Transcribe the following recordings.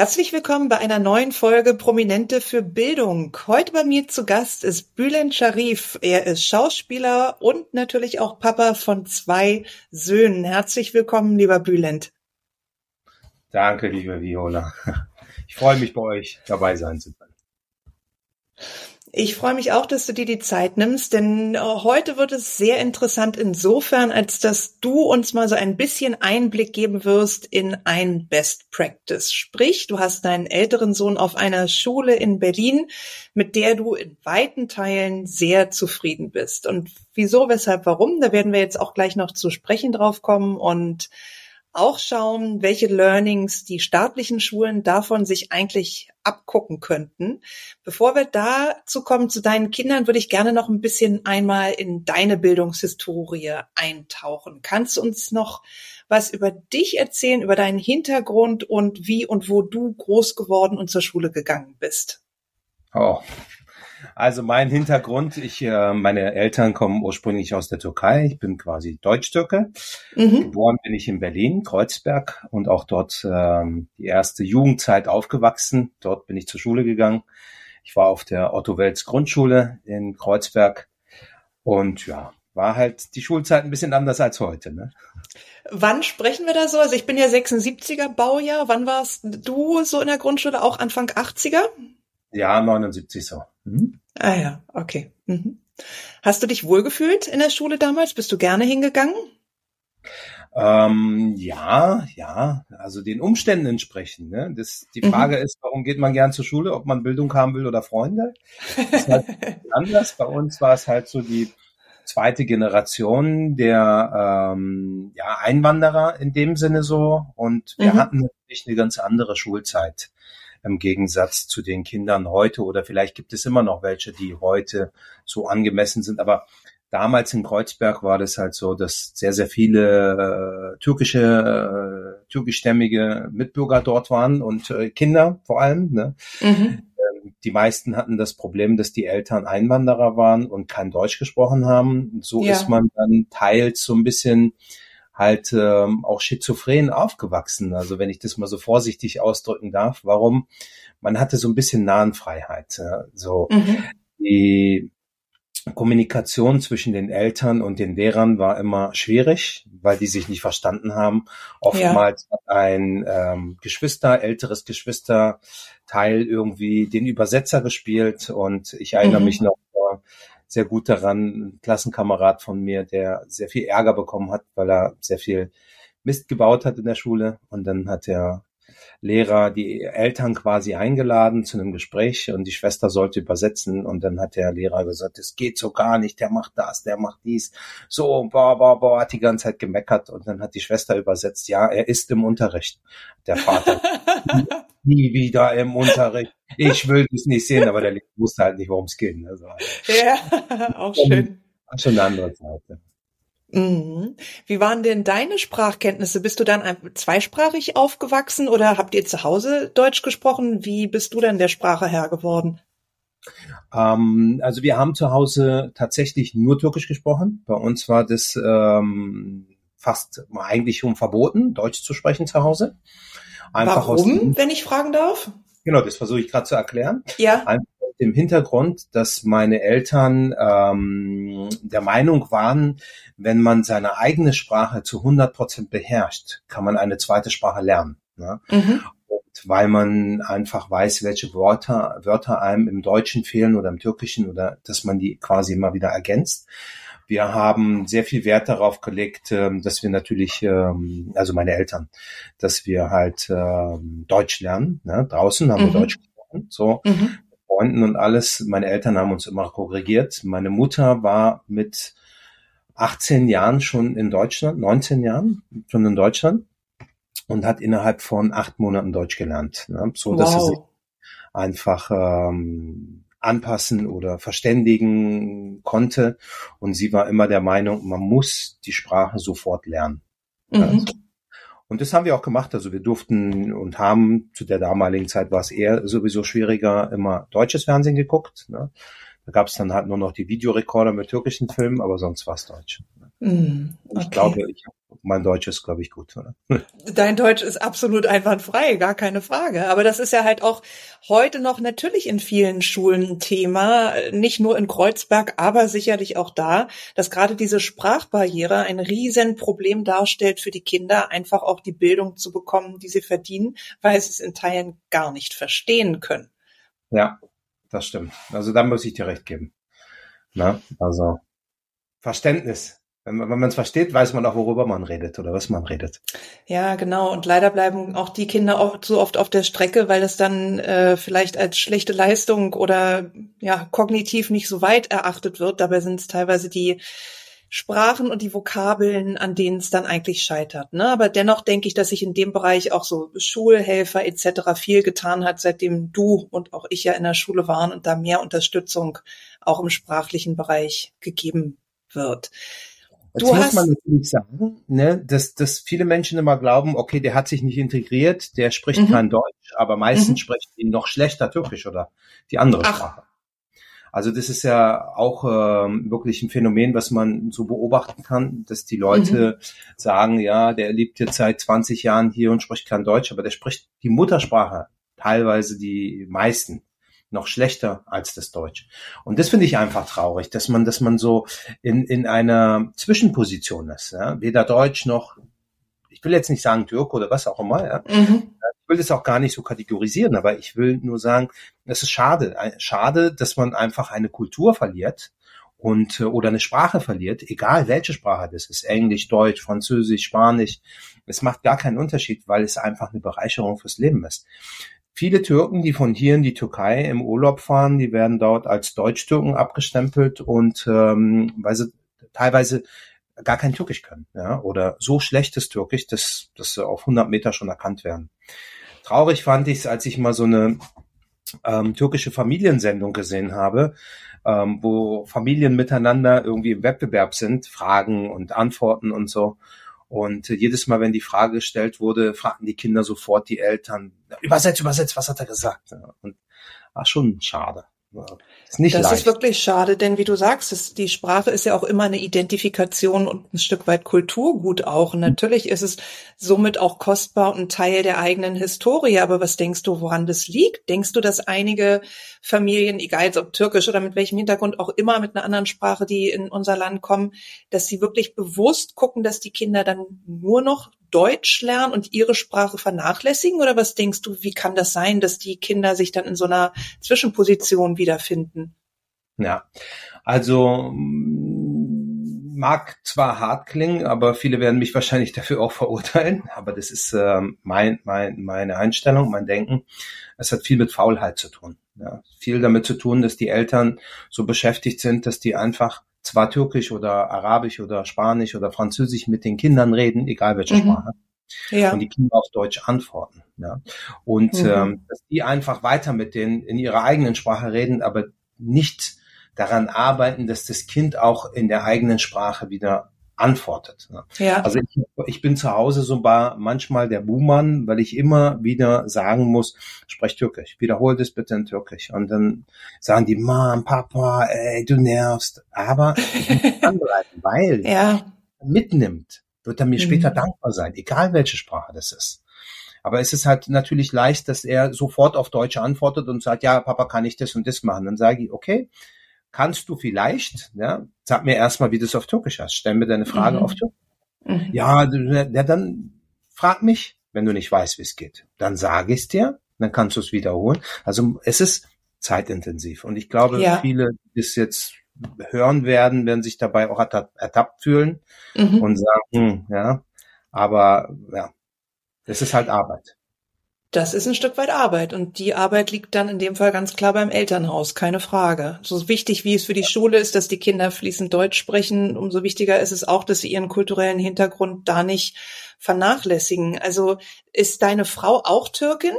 Herzlich willkommen bei einer neuen Folge Prominente für Bildung. Heute bei mir zu Gast ist Bülent Sharif. Er ist Schauspieler und natürlich auch Papa von zwei Söhnen. Herzlich willkommen, lieber Bülent. Danke, liebe Viola. Ich freue mich, bei euch dabei sein zu können. Ich freue mich auch, dass du dir die Zeit nimmst, denn äh, heute wird es sehr interessant insofern, als dass du uns mal so ein bisschen Einblick geben wirst in ein Best Practice. Sprich, du hast deinen älteren Sohn auf einer Schule in Berlin, mit der du in weiten Teilen sehr zufrieden bist. Und wieso, weshalb, warum, da werden wir jetzt auch gleich noch zu sprechen drauf kommen und auch schauen, welche Learnings die staatlichen Schulen davon sich eigentlich abgucken könnten. Bevor wir dazu kommen zu deinen Kindern, würde ich gerne noch ein bisschen einmal in deine Bildungshistorie eintauchen. Kannst du uns noch was über dich erzählen, über deinen Hintergrund und wie und wo du groß geworden und zur Schule gegangen bist? Oh, also mein Hintergrund, ich, äh, meine Eltern kommen ursprünglich aus der Türkei. Ich bin quasi Deutsch-Türke. Mhm. Geboren bin ich in Berlin, Kreuzberg und auch dort ähm, die erste Jugendzeit aufgewachsen. Dort bin ich zur Schule gegangen. Ich war auf der Otto Welz Grundschule in Kreuzberg und ja, war halt die Schulzeit ein bisschen anders als heute. Ne? Wann sprechen wir da so? Also ich bin ja 76er Baujahr. Wann warst du so in der Grundschule? Auch Anfang 80er? Ja, 79 so. Mhm. Ah ja, okay. Mhm. Hast du dich wohlgefühlt in der Schule damals? Bist du gerne hingegangen? Ähm, ja, ja, also den Umständen entsprechend. Ne? Das, die mhm. Frage mhm. ist, warum geht man gern zur Schule, ob man Bildung haben will oder Freunde? Das ist halt anders. Bei uns war es halt so die zweite Generation der ähm, ja, Einwanderer in dem Sinne so und wir mhm. hatten natürlich eine ganz andere Schulzeit im Gegensatz zu den Kindern heute oder vielleicht gibt es immer noch welche, die heute so angemessen sind, aber damals in Kreuzberg war das halt so, dass sehr, sehr viele äh, türkische, äh, türkischstämmige Mitbürger dort waren und äh, Kinder vor allem. Ne? Mhm. Ähm, die meisten hatten das Problem, dass die Eltern Einwanderer waren und kein Deutsch gesprochen haben. So ja. ist man dann teils so ein bisschen halt ähm, auch schizophren aufgewachsen. Also wenn ich das mal so vorsichtig ausdrücken darf, warum? Man hatte so ein bisschen Nahenfreiheit. Ja? So mhm. die Kommunikation zwischen den Eltern und den Lehrern war immer schwierig, weil die sich nicht verstanden haben. Oftmals ja. hat ein ähm, Geschwister, älteres Geschwisterteil irgendwie den Übersetzer gespielt und ich erinnere mhm. mich noch sehr gut daran, ein Klassenkamerad von mir, der sehr viel Ärger bekommen hat, weil er sehr viel Mist gebaut hat in der Schule. Und dann hat der Lehrer die Eltern quasi eingeladen zu einem Gespräch und die Schwester sollte übersetzen und dann hat der Lehrer gesagt, es geht so gar nicht, der macht das, der macht dies, so, boah, boah, boah, hat die ganze Zeit gemeckert und dann hat die Schwester übersetzt, ja, er ist im Unterricht. Der Vater, nie wieder im Unterricht. Ich will das nicht sehen, aber der Lehrer wusste halt nicht, worum es geht. Also, ja, auch schön. Schon eine andere Seite. Mhm. Wie waren denn deine Sprachkenntnisse? Bist du dann zweisprachig aufgewachsen oder habt ihr zu Hause Deutsch gesprochen? Wie bist du denn der Sprache Herr geworden? Ähm, also wir haben zu Hause tatsächlich nur Türkisch gesprochen. Bei uns war das ähm, fast eigentlich schon verboten, Deutsch zu sprechen zu Hause. Einfach Warum, wenn ich fragen darf? Genau, das versuche ich gerade zu erklären. Ja. Einfach dem Hintergrund, dass meine Eltern ähm, der Meinung waren, wenn man seine eigene Sprache zu 100 Prozent beherrscht, kann man eine zweite Sprache lernen. Ne? Mhm. Und weil man einfach weiß, welche Wörter, Wörter einem im Deutschen fehlen oder im Türkischen oder dass man die quasi immer wieder ergänzt. Wir haben sehr viel Wert darauf gelegt, ähm, dass wir natürlich, ähm, also meine Eltern, dass wir halt ähm, Deutsch lernen. Ne? Draußen haben mhm. wir Deutsch gesprochen. So, mhm. Freunden und alles. Meine Eltern haben uns immer korrigiert. Meine Mutter war mit 18 Jahren schon in Deutschland, 19 Jahren schon in Deutschland und hat innerhalb von acht Monaten Deutsch gelernt. Ne? So, dass wow. sie sich einfach ähm, anpassen oder verständigen konnte. Und sie war immer der Meinung, man muss die Sprache sofort lernen. Mhm. Und das haben wir auch gemacht. Also wir durften und haben zu der damaligen Zeit war es eher sowieso schwieriger, immer deutsches Fernsehen geguckt. Ne? Da gab es dann halt nur noch die Videorekorder mit türkischen Filmen, aber sonst war es Deutsch. Mm, okay. Ich glaube, ich, mein Deutsch ist, glaube ich, gut, oder? Dein Deutsch ist absolut einwandfrei, gar keine Frage. Aber das ist ja halt auch heute noch natürlich in vielen Schulen ein Thema, nicht nur in Kreuzberg, aber sicherlich auch da, dass gerade diese Sprachbarriere ein Riesenproblem darstellt für die Kinder, einfach auch die Bildung zu bekommen, die sie verdienen, weil sie es in Teilen gar nicht verstehen können. Ja, das stimmt. Also da muss ich dir recht geben. Na, also Verständnis. Wenn man es versteht, weiß man auch, worüber man redet oder was man redet. Ja, genau. Und leider bleiben auch die Kinder auch so oft auf der Strecke, weil es dann äh, vielleicht als schlechte Leistung oder ja kognitiv nicht so weit erachtet wird. Dabei sind es teilweise die Sprachen und die Vokabeln, an denen es dann eigentlich scheitert. Ne? Aber dennoch denke ich, dass sich in dem Bereich auch so Schulhelfer etc. viel getan hat, seitdem du und auch ich ja in der Schule waren und da mehr Unterstützung auch im sprachlichen Bereich gegeben wird. Jetzt du muss man natürlich sagen, ne, dass, dass viele Menschen immer glauben, okay, der hat sich nicht integriert, der spricht mhm. kein Deutsch, aber meistens mhm. sprechen die noch schlechter Türkisch oder die andere Ach. Sprache. Also das ist ja auch ähm, wirklich ein Phänomen, was man so beobachten kann, dass die Leute mhm. sagen, ja, der lebt jetzt seit 20 Jahren hier und spricht kein Deutsch, aber der spricht die Muttersprache, teilweise die meisten noch schlechter als das Deutsch. Und das finde ich einfach traurig, dass man, dass man so in, in einer Zwischenposition ist. Ja? Weder Deutsch noch, ich will jetzt nicht sagen Türk oder was auch immer, ja. Mhm will das auch gar nicht so kategorisieren, aber ich will nur sagen, es ist schade, schade, dass man einfach eine Kultur verliert und äh, oder eine Sprache verliert, egal welche Sprache das ist, Englisch, Deutsch, Französisch, Spanisch. Es macht gar keinen Unterschied, weil es einfach eine Bereicherung fürs Leben ist. Viele Türken, die von hier in die Türkei im Urlaub fahren, die werden dort als Deutsch-Türken abgestempelt und ähm, weil sie teilweise gar kein Türkisch können, ja, oder so schlechtes Türkisch, dass, dass sie auf 100 Meter schon erkannt werden. Traurig fand ich es, als ich mal so eine ähm, türkische Familiensendung gesehen habe, ähm, wo Familien miteinander irgendwie im Wettbewerb sind, Fragen und Antworten und so. Und jedes Mal, wenn die Frage gestellt wurde, fragten die Kinder sofort die Eltern, übersetzt, übersetzt, was hat er gesagt? Und war schon schade. Ist nicht das leicht. ist wirklich schade, denn wie du sagst, es, die Sprache ist ja auch immer eine Identifikation und ein Stück weit Kulturgut auch. Und natürlich ist es somit auch kostbar und Teil der eigenen Historie. Aber was denkst du, woran das liegt? Denkst du, dass einige Familien, egal ob türkisch oder mit welchem Hintergrund auch immer, mit einer anderen Sprache, die in unser Land kommen, dass sie wirklich bewusst gucken, dass die Kinder dann nur noch Deutsch lernen und ihre Sprache vernachlässigen? Oder was denkst du, wie kann das sein, dass die Kinder sich dann in so einer Zwischenposition wiederfinden? Ja, also mm, mag zwar hart klingen, aber viele werden mich wahrscheinlich dafür auch verurteilen. Aber das ist äh, mein, mein, meine Einstellung, mein Denken. Es hat viel mit Faulheit zu tun. Ja, viel damit zu tun, dass die Eltern so beschäftigt sind, dass die einfach zwar Türkisch oder Arabisch oder Spanisch oder Französisch mit den Kindern reden, egal welche mhm. Sprache. Ja. Und die Kinder auf Deutsch antworten. Ja. Und mhm. ähm, dass die einfach weiter mit denen in ihrer eigenen Sprache reden, aber nicht daran arbeiten, dass das Kind auch in der eigenen Sprache wieder antwortet. Ne? Ja. Also ich, ich bin zu Hause so manchmal der Buhmann, weil ich immer wieder sagen muss, sprech Türkisch, wiederhol das bitte in Türkisch. Und dann sagen die, Mom, Papa, ey, du nervst. Aber ich muss dranbleiben, weil ja. mitnimmt, wird er mir mhm. später dankbar sein, egal welche Sprache das ist. Aber es ist halt natürlich leicht, dass er sofort auf Deutsch antwortet und sagt, ja, Papa, kann ich das und das machen? Dann sage ich, okay, kannst du vielleicht, ja, sag mir erstmal, wie du es auf Türkisch hast. Stell mir deine Frage mhm. auf Türkisch. Mhm. Ja, ja, dann frag mich, wenn du nicht weißt, wie es geht. Dann sage ich es dir, dann kannst du es wiederholen. Also es ist zeitintensiv. Und ich glaube, ja. viele, die es jetzt hören werden, werden sich dabei auch ertappt fühlen mhm. und sagen, hm, ja, aber ja, es ist halt Arbeit. Das ist ein Stück weit Arbeit und die Arbeit liegt dann in dem Fall ganz klar beim Elternhaus, keine Frage. So wichtig wie es für die Schule ist, dass die Kinder fließend Deutsch sprechen, umso wichtiger ist es auch, dass sie ihren kulturellen Hintergrund da nicht vernachlässigen. Also ist deine Frau auch Türkin?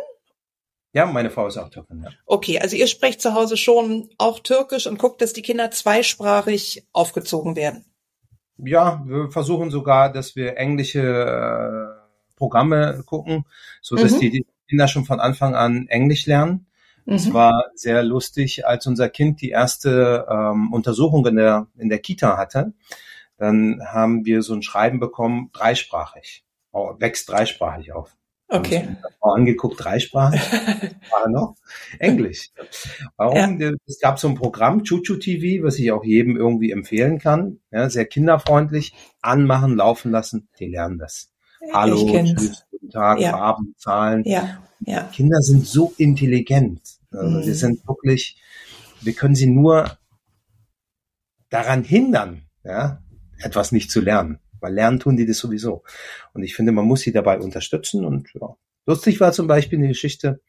Ja, meine Frau ist auch Türkin, ja. Okay, also ihr sprecht zu Hause schon auch Türkisch und guckt, dass die Kinder zweisprachig aufgezogen werden. Ja, wir versuchen sogar, dass wir englische äh Programme gucken, so dass mhm. die Kinder schon von Anfang an Englisch lernen. Mhm. Es war sehr lustig, als unser Kind die erste ähm, Untersuchung in der, in der Kita hatte. Dann haben wir so ein Schreiben bekommen, dreisprachig. Oh, wächst dreisprachig auf. Okay. Angeguckt, dreisprachig. war noch Englisch. Warum? Ja. Es gab so ein Programm, Chuchu TV, was ich auch jedem irgendwie empfehlen kann. Ja, sehr kinderfreundlich. Anmachen, laufen lassen. Die lernen das. Hallo, tschüss, guten Tag, ja. Farben, Zahlen. Ja. Ja. Kinder sind so intelligent. Also mhm. Wir sind wirklich, wir können sie nur daran hindern, ja, etwas nicht zu lernen. Weil lernen tun die das sowieso. Und ich finde, man muss sie dabei unterstützen. Und ja. lustig war zum Beispiel eine Geschichte,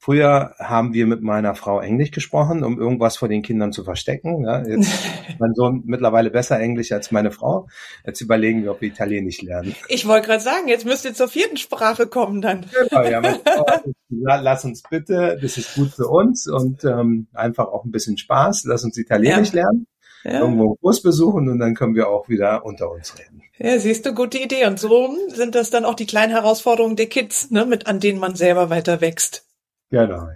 Früher haben wir mit meiner Frau Englisch gesprochen, um irgendwas vor den Kindern zu verstecken. Ja, jetzt mein Sohn mittlerweile besser Englisch als meine Frau. Jetzt überlegen wir, ob wir Italienisch lernen. Ich wollte gerade sagen, jetzt müsst ihr zur vierten Sprache kommen dann. Genau, ja, Frau, lass uns bitte, das ist gut für uns und ähm, einfach auch ein bisschen Spaß. Lass uns Italienisch ja. lernen. Ja. irgendwo einen Kurs besuchen und dann können wir auch wieder unter uns reden. Ja, siehst du, gute Idee. Und so sind das dann auch die kleinen Herausforderungen der Kids, ne, mit an denen man selber weiter wächst. Genau.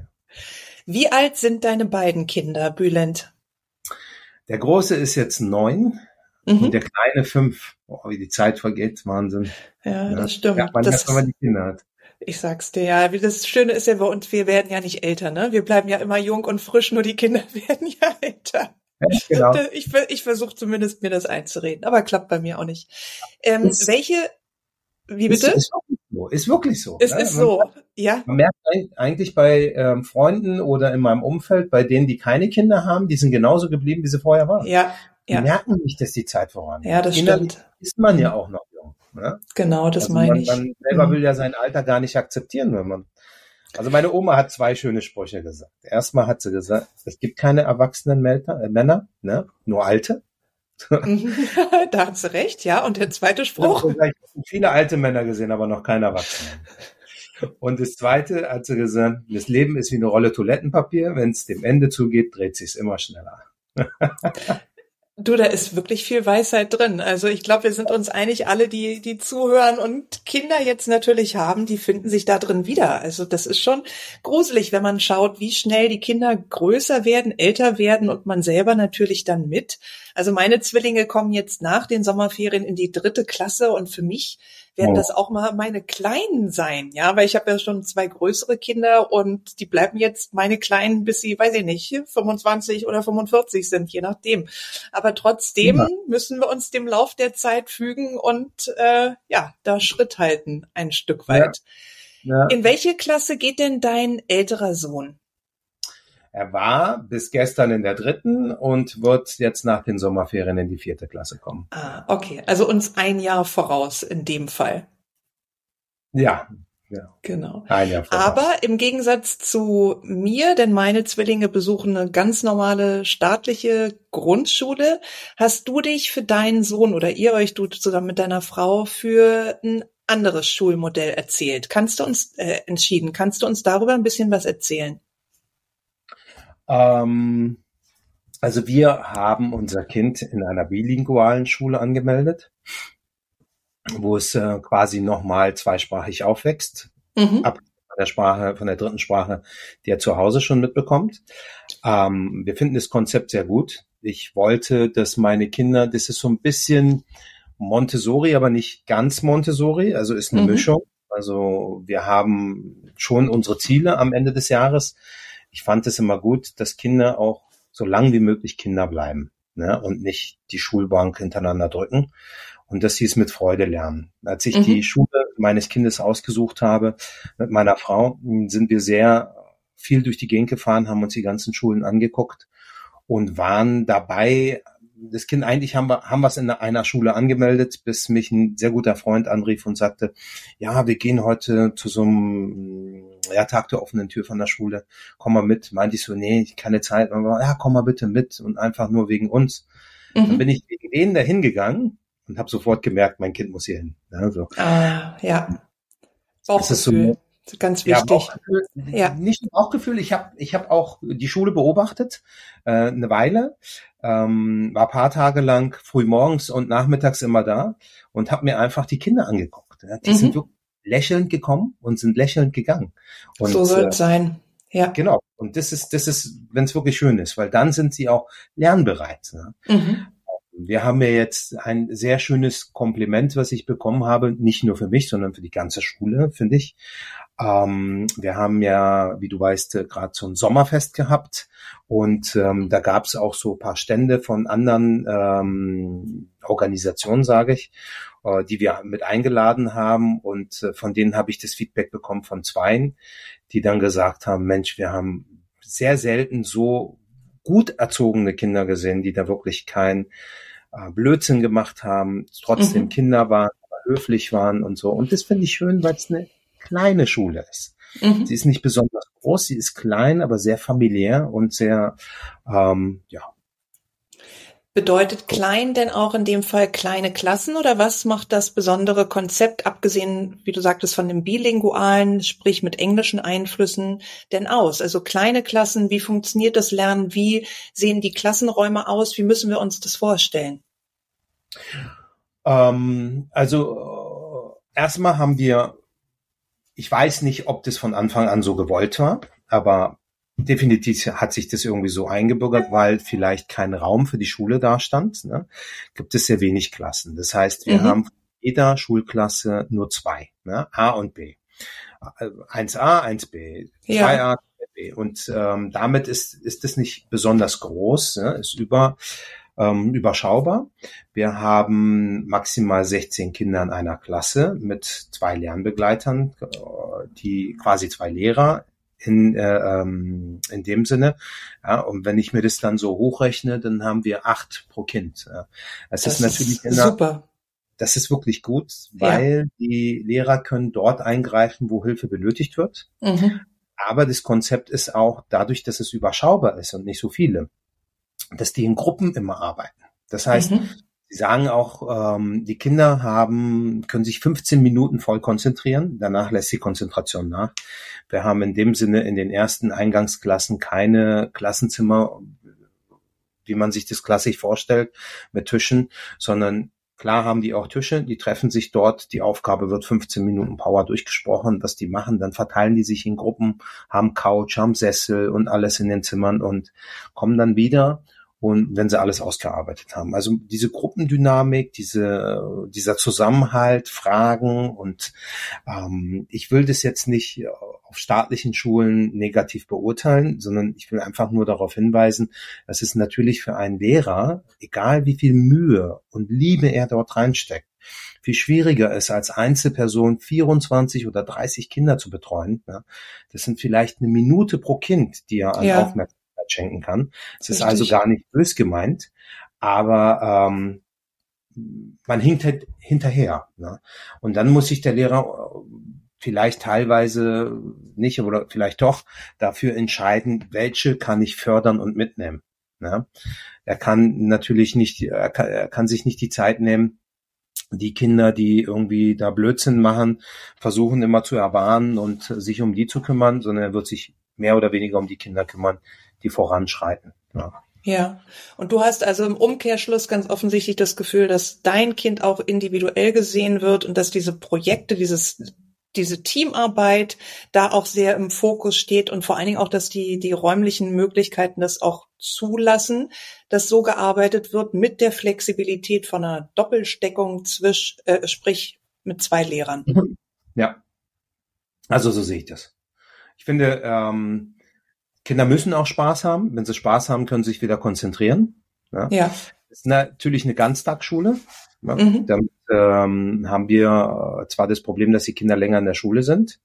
Wie alt sind deine beiden Kinder, Bülent? Der Große ist jetzt neun mhm. und der Kleine fünf. Oh, wie die Zeit vergeht, Wahnsinn. Ja, ja. das stimmt. Ja, man das, hat, die Kinder hat. Ich sag's dir, ja. Das Schöne ist ja bei uns, wir werden ja nicht älter, ne? Wir bleiben ja immer jung und frisch, nur die Kinder werden ja älter. Ja, genau. Ich, ich versuche zumindest mir das einzureden, aber klappt bei mir auch nicht. Ähm, welche, wie bitte? Ist, ist so. Ist wirklich so. Es ne? ist so, ja. Man merkt eigentlich bei ähm, Freunden oder in meinem Umfeld, bei denen, die keine Kinder haben, die sind genauso geblieben, wie sie vorher waren. Ja. Die ja. merken nicht, dass die Zeit vorangeht. Ja, das Innerlich stimmt. Ist man ja auch noch jung. Ne? Genau, das also meine man, ich. Man selber mhm. will ja sein Alter gar nicht akzeptieren, wenn man. Also meine Oma hat zwei schöne Sprüche gesagt. Erstmal hat sie gesagt, es gibt keine erwachsenen Männer, ne? nur alte. da hat sie recht, ja. Und der zweite Spruch. Ich habe viele alte Männer gesehen, aber noch keine Erwachsenen. Und das zweite hat sie gesagt, das Leben ist wie eine Rolle Toilettenpapier. Wenn es dem Ende zugeht, dreht sich's immer schneller. Du, da ist wirklich viel Weisheit drin. Also ich glaube, wir sind uns einig, alle, die, die zuhören und Kinder jetzt natürlich haben, die finden sich da drin wieder. Also das ist schon gruselig, wenn man schaut, wie schnell die Kinder größer werden, älter werden und man selber natürlich dann mit. Also meine Zwillinge kommen jetzt nach den Sommerferien in die dritte Klasse und für mich werden oh. das auch mal meine Kleinen sein, ja, weil ich habe ja schon zwei größere Kinder und die bleiben jetzt meine Kleinen, bis sie, weiß ich nicht, 25 oder 45 sind, je nachdem. Aber trotzdem ja. müssen wir uns dem Lauf der Zeit fügen und äh, ja, da Schritt halten, ein Stück weit. Ja. Ja. In welche Klasse geht denn dein älterer Sohn? Er war bis gestern in der dritten und wird jetzt nach den Sommerferien in die vierte Klasse kommen. Ah, okay. Also uns ein Jahr voraus in dem Fall. Ja. Ja. Genau. Ein Jahr voraus. Aber im Gegensatz zu mir, denn meine Zwillinge besuchen eine ganz normale staatliche Grundschule, hast du dich für deinen Sohn oder ihr euch, du zusammen mit deiner Frau, für ein anderes Schulmodell erzählt. Kannst du uns äh, entschieden? Kannst du uns darüber ein bisschen was erzählen? Ähm, also wir haben unser Kind in einer bilingualen Schule angemeldet, wo es äh, quasi nochmal zweisprachig aufwächst, mhm. ab von der Sprache, von der dritten Sprache, die er zu Hause schon mitbekommt. Ähm, wir finden das Konzept sehr gut. Ich wollte, dass meine Kinder, das ist so ein bisschen Montessori, aber nicht ganz Montessori, also ist eine mhm. Mischung. Also wir haben schon unsere Ziele am Ende des Jahres ich fand es immer gut, dass Kinder auch so lang wie möglich Kinder bleiben ne? und nicht die Schulbank hintereinander drücken und dass sie es mit Freude lernen. Als ich mhm. die Schule meines Kindes ausgesucht habe mit meiner Frau, sind wir sehr viel durch die Gegend gefahren, haben uns die ganzen Schulen angeguckt und waren dabei, das Kind eigentlich haben wir haben wir es in einer Schule angemeldet, bis mich ein sehr guter Freund anrief und sagte, ja, wir gehen heute zu so einem ja, Tag der offenen Tür von der Schule, komm mal mit. Meinte ich so, nee, keine Zeit. Und war, ja, komm mal bitte mit und einfach nur wegen uns. Mhm. Dann bin ich wegen denen dahin gegangen und habe sofort gemerkt, mein Kind muss hier hin. Ja, so. Ah, ja. Bauchgefühl. Ganz wichtig. Ja, Bauchgefühl, ja. Nicht Bauchgefühl, ich habe ich hab auch die Schule beobachtet, äh, eine Weile, ähm, war paar Tage lang früh morgens und nachmittags immer da und habe mir einfach die Kinder angeguckt. Ja. Die mhm. sind wirklich lächelnd gekommen und sind lächelnd gegangen. Und, so soll es äh, sein. Ja. Genau. Und das ist, das ist, wenn es wirklich schön ist, weil dann sind sie auch lernbereit. Ne? Mhm. Wir haben ja jetzt ein sehr schönes Kompliment, was ich bekommen habe, nicht nur für mich, sondern für die ganze Schule, finde ich. Ähm, wir haben ja, wie du weißt, äh, gerade so ein Sommerfest gehabt und ähm, da gab es auch so paar Stände von anderen ähm, Organisationen, sage ich, äh, die wir mit eingeladen haben und äh, von denen habe ich das Feedback bekommen von zweien, die dann gesagt haben, Mensch, wir haben sehr selten so gut erzogene Kinder gesehen, die da wirklich kein äh, Blödsinn gemacht haben, trotzdem mhm. Kinder waren, höflich waren und so. Und das finde ich schön, weil es eine kleine Schule ist. Mhm. Sie ist nicht besonders groß, sie ist klein, aber sehr familiär und sehr, ähm, ja, Bedeutet klein denn auch in dem Fall kleine Klassen oder was macht das besondere Konzept, abgesehen, wie du sagtest, von dem bilingualen, sprich mit englischen Einflüssen, denn aus? Also kleine Klassen, wie funktioniert das Lernen? Wie sehen die Klassenräume aus? Wie müssen wir uns das vorstellen? Ähm, also äh, erstmal haben wir, ich weiß nicht, ob das von Anfang an so gewollt war, aber definitiv hat sich das irgendwie so eingebürgert, weil vielleicht kein Raum für die Schule da stand. Ne? Gibt es sehr wenig Klassen. Das heißt, wir mhm. haben jeder Schulklasse nur zwei, ne? A und B. 1a, 1b, 2a, 2b. Und ähm, damit ist, ist es nicht besonders groß, ne? ist über, ähm, überschaubar. Wir haben maximal 16 Kinder in einer Klasse mit zwei Lernbegleitern, äh, die quasi zwei Lehrer in, äh, ähm, in dem Sinne. Ja, und wenn ich mir das dann so hochrechne, dann haben wir acht pro Kind. Ja. Das, das ist natürlich ist super. Das ist wirklich gut, weil ja. die Lehrer können dort eingreifen, wo Hilfe benötigt wird. Mhm. Aber das Konzept ist auch dadurch, dass es überschaubar ist und nicht so viele, dass die in Gruppen immer arbeiten. Das heißt, mhm. Sie sagen auch, ähm, die Kinder haben, können sich 15 Minuten voll konzentrieren, danach lässt die Konzentration nach. Wir haben in dem Sinne in den ersten Eingangsklassen keine Klassenzimmer, wie man sich das klassisch vorstellt, mit Tischen, sondern Klar haben die auch Tische, die treffen sich dort, die Aufgabe wird 15 Minuten Power durchgesprochen, was die machen, dann verteilen die sich in Gruppen, haben Couch, haben Sessel und alles in den Zimmern und kommen dann wieder und wenn sie alles ausgearbeitet haben. Also diese Gruppendynamik, diese, dieser Zusammenhalt, Fragen und ähm, ich will das jetzt nicht auf staatlichen Schulen negativ beurteilen, sondern ich will einfach nur darauf hinweisen, dass es natürlich für einen Lehrer, egal wie viel Mühe und Liebe er dort reinsteckt, viel schwieriger ist, als Einzelperson 24 oder 30 Kinder zu betreuen. Das sind vielleicht eine Minute pro Kind, die er an ja. Aufmerksamkeit schenken kann. Es ist also gar nicht bös gemeint, aber ähm, man hinkt halt hinterher. Ne? Und dann muss sich der Lehrer äh, vielleicht teilweise nicht oder vielleicht doch dafür entscheiden, welche kann ich fördern und mitnehmen. Ne? Er kann natürlich nicht, er kann, er kann sich nicht die Zeit nehmen, die Kinder, die irgendwie da Blödsinn machen, versuchen immer zu erwarnen und sich um die zu kümmern, sondern er wird sich mehr oder weniger um die Kinder kümmern, die voranschreiten. Ja. Ja, und du hast also im Umkehrschluss ganz offensichtlich das Gefühl, dass dein Kind auch individuell gesehen wird und dass diese Projekte, dieses diese Teamarbeit da auch sehr im Fokus steht und vor allen Dingen auch, dass die, die räumlichen Möglichkeiten das auch zulassen, dass so gearbeitet wird mit der Flexibilität von einer Doppelsteckung zwisch, äh, sprich mit zwei Lehrern. Ja, also so sehe ich das. Ich finde, ähm, Kinder müssen auch Spaß haben. Wenn sie Spaß haben, können sie sich wieder konzentrieren. Ja. ja. Das ist natürlich eine Ganztagsschule. Mhm. Damit ähm, haben wir äh, zwar das Problem, dass die Kinder länger in der Schule sind.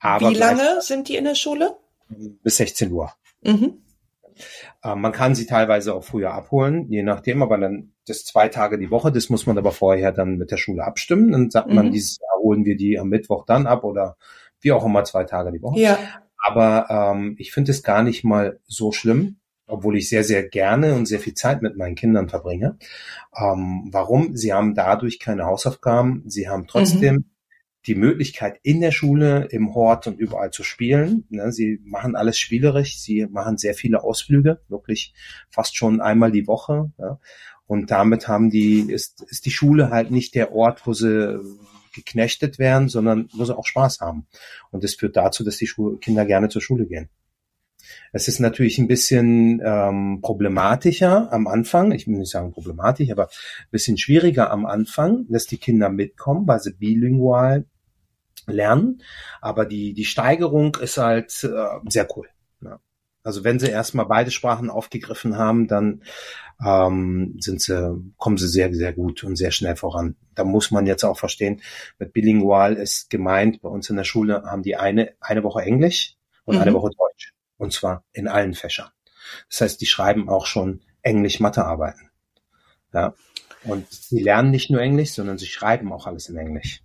Aber Wie lange sind die in der Schule? Bis 16 Uhr. Mhm. Äh, man kann sie teilweise auch früher abholen, je nachdem, aber dann das zwei Tage die Woche, das muss man aber vorher dann mit der Schule abstimmen. Dann sagt mhm. man, dieses Jahr holen wir die am Mittwoch dann ab oder wie auch immer zwei Tage die Woche. Ja. Aber ähm, ich finde es gar nicht mal so schlimm, obwohl ich sehr, sehr gerne und sehr viel Zeit mit meinen Kindern verbringe. Ähm, warum? Sie haben dadurch keine Hausaufgaben. Sie haben trotzdem mhm. die Möglichkeit, in der Schule, im Hort und überall zu spielen. Ne, sie machen alles spielerisch. Sie machen sehr viele Ausflüge, wirklich fast schon einmal die Woche. Ja. Und damit haben die, ist, ist die Schule halt nicht der Ort, wo sie geknechtet werden, sondern sie auch Spaß haben. Und das führt dazu, dass die Schul Kinder gerne zur Schule gehen. Es ist natürlich ein bisschen ähm, problematischer am Anfang, ich will nicht sagen problematisch, aber ein bisschen schwieriger am Anfang, dass die Kinder mitkommen, weil sie bilingual lernen. Aber die, die Steigerung ist halt äh, sehr cool. Also wenn sie erstmal beide Sprachen aufgegriffen haben, dann ähm, sind sie, kommen sie sehr, sehr gut und sehr schnell voran. Da muss man jetzt auch verstehen, mit bilingual ist gemeint, bei uns in der Schule haben die eine, eine Woche Englisch und mhm. eine Woche Deutsch. Und zwar in allen Fächern. Das heißt, die schreiben auch schon Englisch-Mathe-Arbeiten. Ja. Und sie lernen nicht nur Englisch, sondern sie schreiben auch alles in Englisch.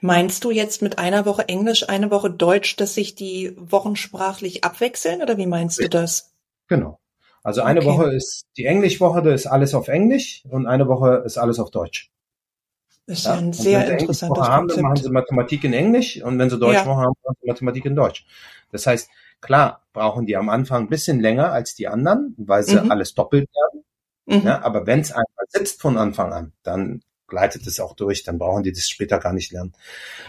Meinst du jetzt mit einer Woche Englisch, eine Woche Deutsch, dass sich die Wochen sprachlich abwechseln oder wie meinst du das? Genau. Also eine okay. Woche ist die Englischwoche, da ist alles auf Englisch und eine Woche ist alles auf Deutsch. Das ist ja, ein sehr interessantes haben, Konzept. Dann machen sie Mathematik in Englisch und wenn sie Deutsch ja. haben, machen sie Mathematik in Deutsch. Das heißt, Klar brauchen die am Anfang ein bisschen länger als die anderen, weil sie mhm. alles doppelt lernen. Mhm. Ja, aber wenn es einmal sitzt von Anfang an, dann gleitet es auch durch, dann brauchen die das später gar nicht lernen.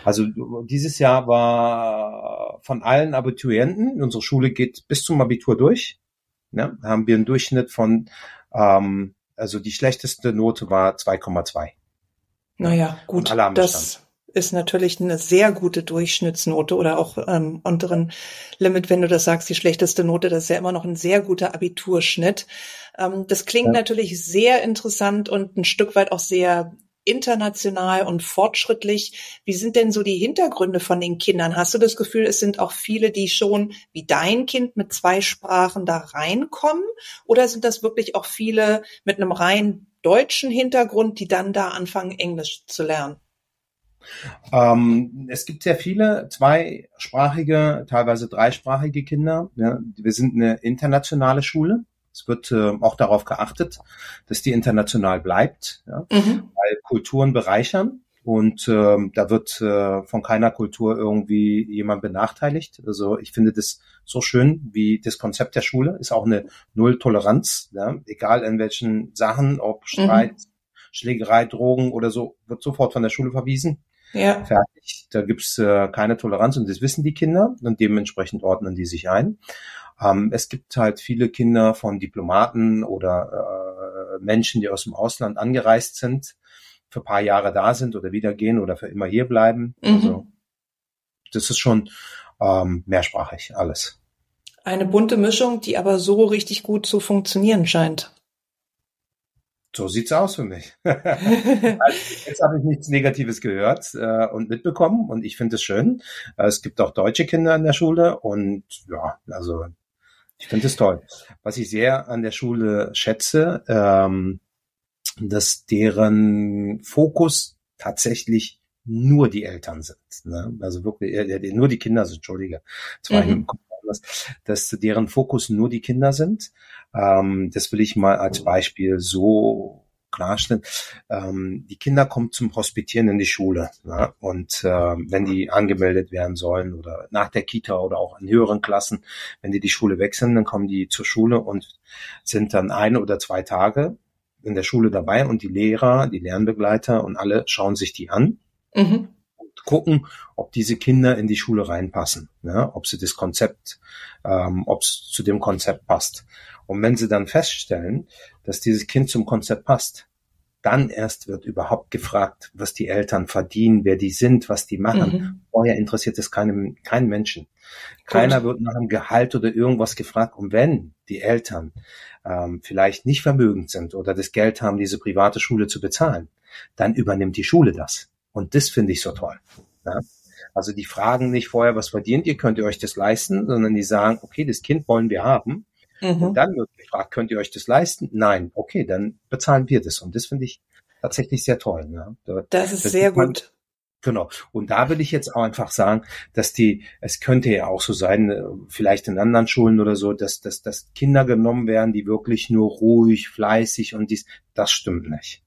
Also dieses Jahr war von allen Abiturienten, unsere Schule geht bis zum Abitur durch, ne, haben wir einen Durchschnitt von, ähm, also die schlechteste Note war 2,2. Naja, gut, das ist natürlich eine sehr gute Durchschnittsnote oder auch ähm, unteren Limit, wenn du das sagst, die schlechteste Note, das ist ja immer noch ein sehr guter Abiturschnitt. Ähm, das klingt ja. natürlich sehr interessant und ein Stück weit auch sehr international und fortschrittlich. Wie sind denn so die Hintergründe von den Kindern? Hast du das Gefühl, es sind auch viele, die schon wie dein Kind mit zwei Sprachen da reinkommen? Oder sind das wirklich auch viele mit einem rein deutschen Hintergrund, die dann da anfangen, Englisch zu lernen? Ähm, es gibt sehr viele zweisprachige, teilweise dreisprachige Kinder. Ja, wir sind eine internationale Schule. Es wird äh, auch darauf geachtet, dass die international bleibt, ja, mhm. weil Kulturen bereichern und ähm, da wird äh, von keiner Kultur irgendwie jemand benachteiligt. Also ich finde das so schön, wie das Konzept der Schule ist auch eine Null-Toleranz, ja, egal in welchen Sachen, ob Streit, mhm. Schlägerei, Drogen oder so, wird sofort von der Schule verwiesen. Ja. Fertig. Da gibt's äh, keine Toleranz und das wissen die Kinder und dementsprechend ordnen die sich ein. Ähm, es gibt halt viele Kinder von Diplomaten oder äh, Menschen, die aus dem Ausland angereist sind, für paar Jahre da sind oder wieder gehen oder für immer hier bleiben. Mhm. Also das ist schon ähm, mehrsprachig alles. Eine bunte Mischung, die aber so richtig gut zu funktionieren scheint. So sieht's aus für mich. also, jetzt habe ich nichts Negatives gehört äh, und mitbekommen und ich finde es schön. Äh, es gibt auch deutsche Kinder in der Schule und ja, also ich finde es toll. Was ich sehr an der Schule schätze, ähm, dass deren Fokus tatsächlich nur die Eltern sind. Ne? Also wirklich, äh, nur die Kinder sind, Entschuldige. Zwei mhm dass deren Fokus nur die Kinder sind. Ähm, das will ich mal als Beispiel so klarstellen. Ähm, die Kinder kommen zum Hospitieren in die Schule. Ja? Und äh, wenn die angemeldet werden sollen oder nach der Kita oder auch in höheren Klassen, wenn die die Schule wechseln, dann kommen die zur Schule und sind dann ein oder zwei Tage in der Schule dabei und die Lehrer, die Lernbegleiter und alle schauen sich die an. Mhm gucken, ob diese Kinder in die Schule reinpassen, ja, ob sie das Konzept, ähm, ob es zu dem Konzept passt. Und wenn sie dann feststellen, dass dieses Kind zum Konzept passt, dann erst wird überhaupt gefragt, was die Eltern verdienen, wer die sind, was die machen. Mhm. Vorher interessiert es keinem, keinen Menschen. Keiner Gut. wird nach einem Gehalt oder irgendwas gefragt. Und wenn die Eltern ähm, vielleicht nicht vermögend sind oder das Geld haben, diese private Schule zu bezahlen, dann übernimmt die Schule das. Und das finde ich so toll. Ja? Also die fragen nicht vorher, was verdient ihr, könnt ihr euch das leisten, sondern die sagen, okay, das Kind wollen wir haben. Mhm. Und dann wird gefragt, könnt ihr euch das leisten? Nein, okay, dann bezahlen wir das. Und das finde ich tatsächlich sehr toll. Ja? Da, das ist das sehr man, gut. Genau. Und da will ich jetzt auch einfach sagen, dass die, es könnte ja auch so sein, äh, vielleicht in anderen Schulen oder so, dass, dass, dass Kinder genommen werden, die wirklich nur ruhig, fleißig und dies, das stimmt nicht.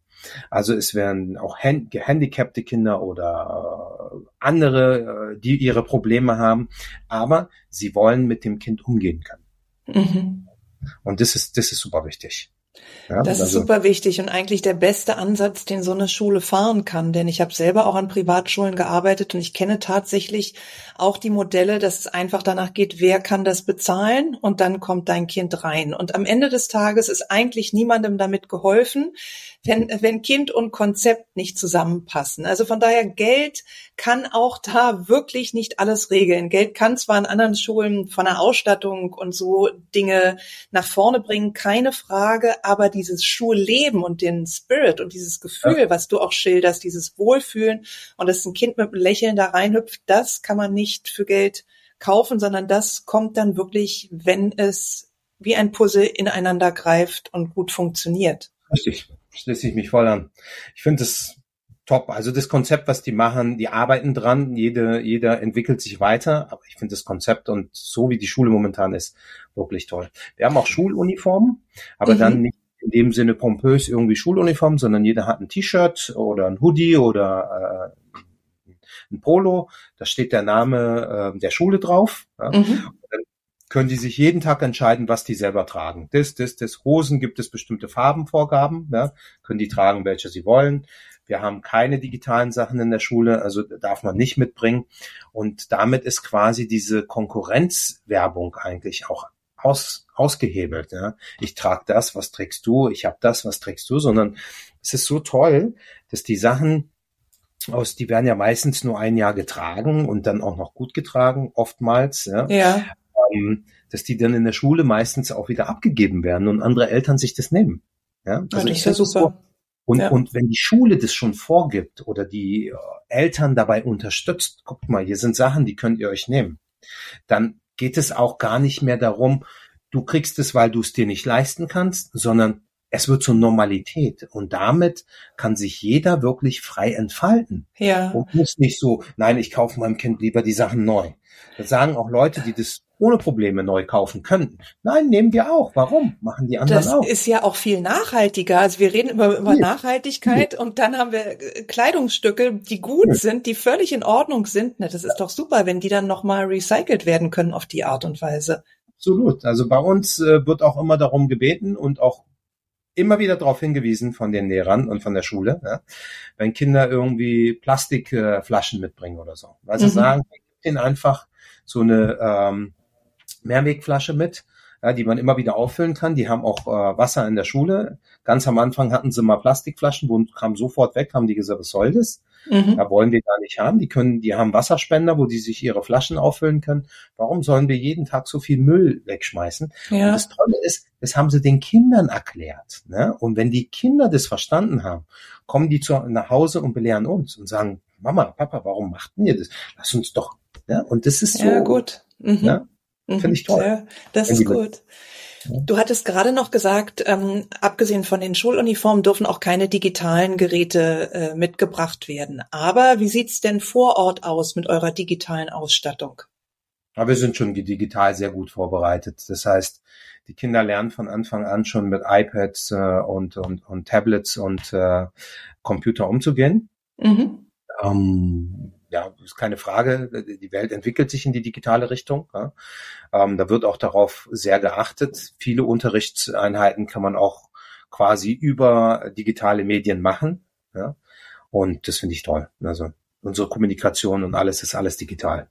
Also es werden auch gehandicapte Kinder oder äh, andere, äh, die ihre Probleme haben, aber sie wollen mit dem Kind umgehen können. Mhm. Und das ist, das ist super wichtig. Ja, das also. ist super wichtig und eigentlich der beste Ansatz, den so eine Schule fahren kann. Denn ich habe selber auch an Privatschulen gearbeitet und ich kenne tatsächlich auch die Modelle, dass es einfach danach geht, wer kann das bezahlen und dann kommt dein Kind rein. Und am Ende des Tages ist eigentlich niemandem damit geholfen, wenn, wenn Kind und Konzept nicht zusammenpassen. Also von daher, Geld kann auch da wirklich nicht alles regeln. Geld kann zwar an anderen Schulen von der Ausstattung und so Dinge nach vorne bringen, keine Frage, aber dieses Schulleben und den Spirit und dieses Gefühl, ja. was du auch schilderst, dieses Wohlfühlen und dass ein Kind mit einem Lächeln da reinhüpft, das kann man nicht für Geld kaufen, sondern das kommt dann wirklich, wenn es wie ein Puzzle ineinander greift und gut funktioniert. Richtig schließe ich mich voll an. Ich finde es top. Also das Konzept, was die machen, die arbeiten dran, jede, jeder entwickelt sich weiter, aber ich finde das Konzept und so wie die Schule momentan ist, wirklich toll. Wir haben auch Schuluniformen, aber mhm. dann nicht in dem Sinne pompös irgendwie Schuluniform, sondern jeder hat ein T-Shirt oder ein Hoodie oder äh, ein Polo, da steht der Name äh, der Schule drauf. Ja. Mhm können die sich jeden Tag entscheiden, was die selber tragen. Das, das, das Hosen gibt es bestimmte Farbenvorgaben, ja, können die tragen, welche sie wollen. Wir haben keine digitalen Sachen in der Schule, also darf man nicht mitbringen. Und damit ist quasi diese Konkurrenzwerbung eigentlich auch aus, ausgehebelt. Ja. Ich trage das, was trägst du? Ich habe das, was trägst du? Sondern es ist so toll, dass die Sachen aus, die werden ja meistens nur ein Jahr getragen und dann auch noch gut getragen, oftmals. Ja. ja ähm, dass die dann in der Schule meistens auch wieder abgegeben werden und andere Eltern sich das nehmen. Ja, also ja, ja super. So. Und, ja. und wenn die Schule das schon vorgibt oder die äh, Eltern dabei unterstützt, guckt mal, hier sind Sachen, die könnt ihr euch nehmen, dann geht es auch gar nicht mehr darum, du kriegst es, weil du es dir nicht leisten kannst, sondern es wird zur Normalität und damit kann sich jeder wirklich frei entfalten. Ja. Und muss nicht so, nein, ich kaufe meinem Kind lieber die Sachen neu. Das sagen auch Leute, die das ohne Probleme neu kaufen könnten. Nein, nehmen wir auch. Warum? Machen die anderen das auch. Das ist ja auch viel nachhaltiger. Also wir reden immer über Nachhaltigkeit und dann haben wir äh, Kleidungsstücke, die gut sind, die völlig in Ordnung sind. Na, das ist doch super, wenn die dann nochmal recycelt werden können auf die Art und Weise. Absolut. Also bei uns äh, wird auch immer darum gebeten und auch immer wieder darauf hingewiesen von den Lehrern und von der Schule, ja, wenn Kinder irgendwie Plastikflaschen mitbringen oder so. Weil sie mhm. sagen, ihnen einfach so eine ähm, Mehrwegflasche mit, ja, die man immer wieder auffüllen kann. Die haben auch äh, Wasser in der Schule. Ganz am Anfang hatten sie mal Plastikflaschen, wo kam sofort weg, haben die gesagt, was soll das? Mhm. Da wollen wir gar nicht haben. Die können, die haben Wasserspender, wo die sich ihre Flaschen auffüllen können. Warum sollen wir jeden Tag so viel Müll wegschmeißen? Ja. Und das Tolle ist, das haben sie den Kindern erklärt. Ne? Und wenn die Kinder das verstanden haben, kommen die zu, nach Hause und belehren uns und sagen, Mama, Papa, warum machten ihr das? Lass uns doch. Ja? Und das ist so. Ja, gut. Mhm. Ja? Finde ich toll. Ja, das ist gut. Du hattest gerade noch gesagt, ähm, abgesehen von den Schuluniformen dürfen auch keine digitalen Geräte äh, mitgebracht werden. Aber wie sieht's denn vor Ort aus mit eurer digitalen Ausstattung? Aber wir sind schon digital sehr gut vorbereitet. Das heißt, die Kinder lernen von Anfang an schon mit iPads äh, und, und, und Tablets und äh, Computer umzugehen. Mhm. Ähm, ja, ist keine Frage. Die Welt entwickelt sich in die digitale Richtung. Ja. Ähm, da wird auch darauf sehr geachtet. Viele Unterrichtseinheiten kann man auch quasi über digitale Medien machen. Ja. Und das finde ich toll. Also unsere Kommunikation und alles ist alles digital.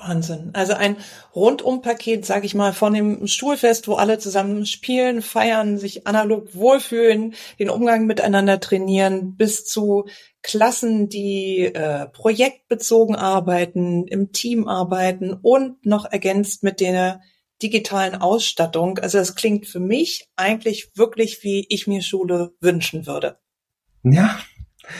Wahnsinn. Also ein Rundumpaket, sag ich mal, von dem Schulfest, wo alle zusammen spielen, feiern, sich analog wohlfühlen, den Umgang miteinander trainieren, bis zu Klassen, die äh, projektbezogen arbeiten, im Team arbeiten und noch ergänzt mit der digitalen Ausstattung. Also das klingt für mich eigentlich wirklich, wie ich mir Schule wünschen würde. Ja,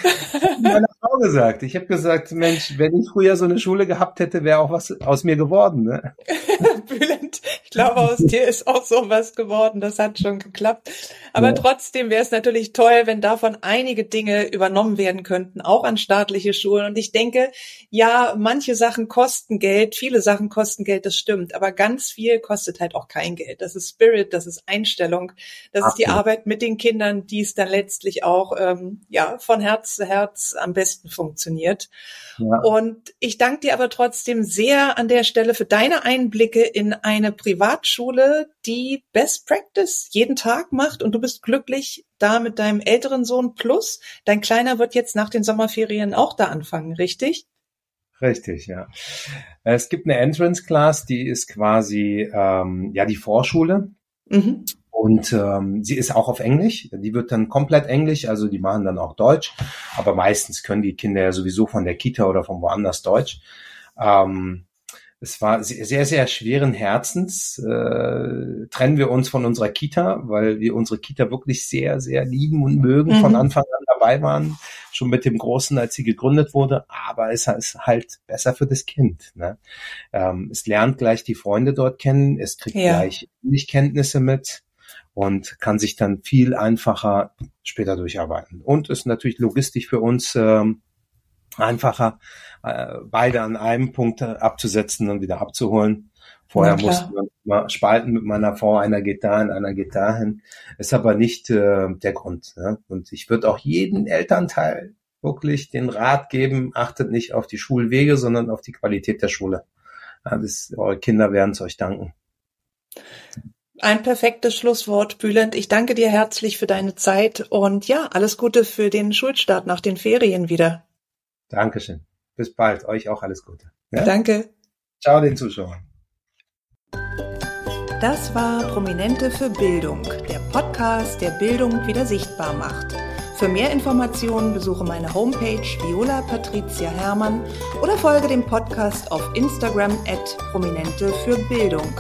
meiner Frau gesagt. Ich habe gesagt, Mensch, wenn ich früher so eine Schule gehabt hätte, wäre auch was aus mir geworden. Ne? Bülent, ich glaube, aus dir ist auch so was geworden. Das hat schon geklappt. Aber ja. trotzdem wäre es natürlich toll, wenn davon einige Dinge übernommen werden könnten, auch an staatliche Schulen. Und ich denke, ja, manche Sachen kosten Geld, viele Sachen kosten Geld, das stimmt. Aber ganz viel kostet halt auch kein Geld. Das ist Spirit, das ist Einstellung, das Ach, ist die ja. Arbeit mit den Kindern, die es dann letztlich auch ähm, ja von Herz zu Herz am besten besten funktioniert. Ja. Und ich danke dir aber trotzdem sehr an der Stelle für deine Einblicke in eine Privatschule, die Best Practice jeden Tag macht und du bist glücklich da mit deinem älteren Sohn plus. Dein Kleiner wird jetzt nach den Sommerferien auch da anfangen, richtig? Richtig, ja. Es gibt eine Entrance Class, die ist quasi ähm, ja die Vorschule. Mhm. Und ähm, sie ist auch auf Englisch. Die wird dann komplett Englisch, also die machen dann auch Deutsch. Aber meistens können die Kinder ja sowieso von der Kita oder von woanders Deutsch. Ähm, es war sehr, sehr schweren Herzens, äh, trennen wir uns von unserer Kita, weil wir unsere Kita wirklich sehr, sehr lieben und mögen, mhm. von Anfang an dabei waren, schon mit dem Großen, als sie gegründet wurde, aber es ist halt besser für das Kind. Ne? Ähm, es lernt gleich die Freunde dort kennen, es kriegt ja. gleich Kenntnisse mit und kann sich dann viel einfacher später durcharbeiten. Und ist natürlich logistisch für uns ähm, einfacher, äh, beide an einem Punkt abzusetzen und wieder abzuholen. Vorher ja, mussten wir mal spalten mit meiner Frau, einer geht dahin, einer geht dahin. Ist aber nicht äh, der Grund. Ne? Und ich würde auch jeden Elternteil wirklich den Rat geben, achtet nicht auf die Schulwege, sondern auf die Qualität der Schule. Ja, das, eure Kinder werden es euch danken. Ein perfektes Schlusswort, Bülent. Ich danke dir herzlich für deine Zeit und ja, alles Gute für den Schulstart nach den Ferien wieder. Dankeschön. Bis bald. Euch auch alles Gute. Ja? Danke. Ciao den Zuschauern. Das war Prominente für Bildung, der Podcast, der Bildung wieder sichtbar macht. Für mehr Informationen besuche meine Homepage Viola Patricia Hermann oder folge dem Podcast auf Instagram at Prominente für Bildung.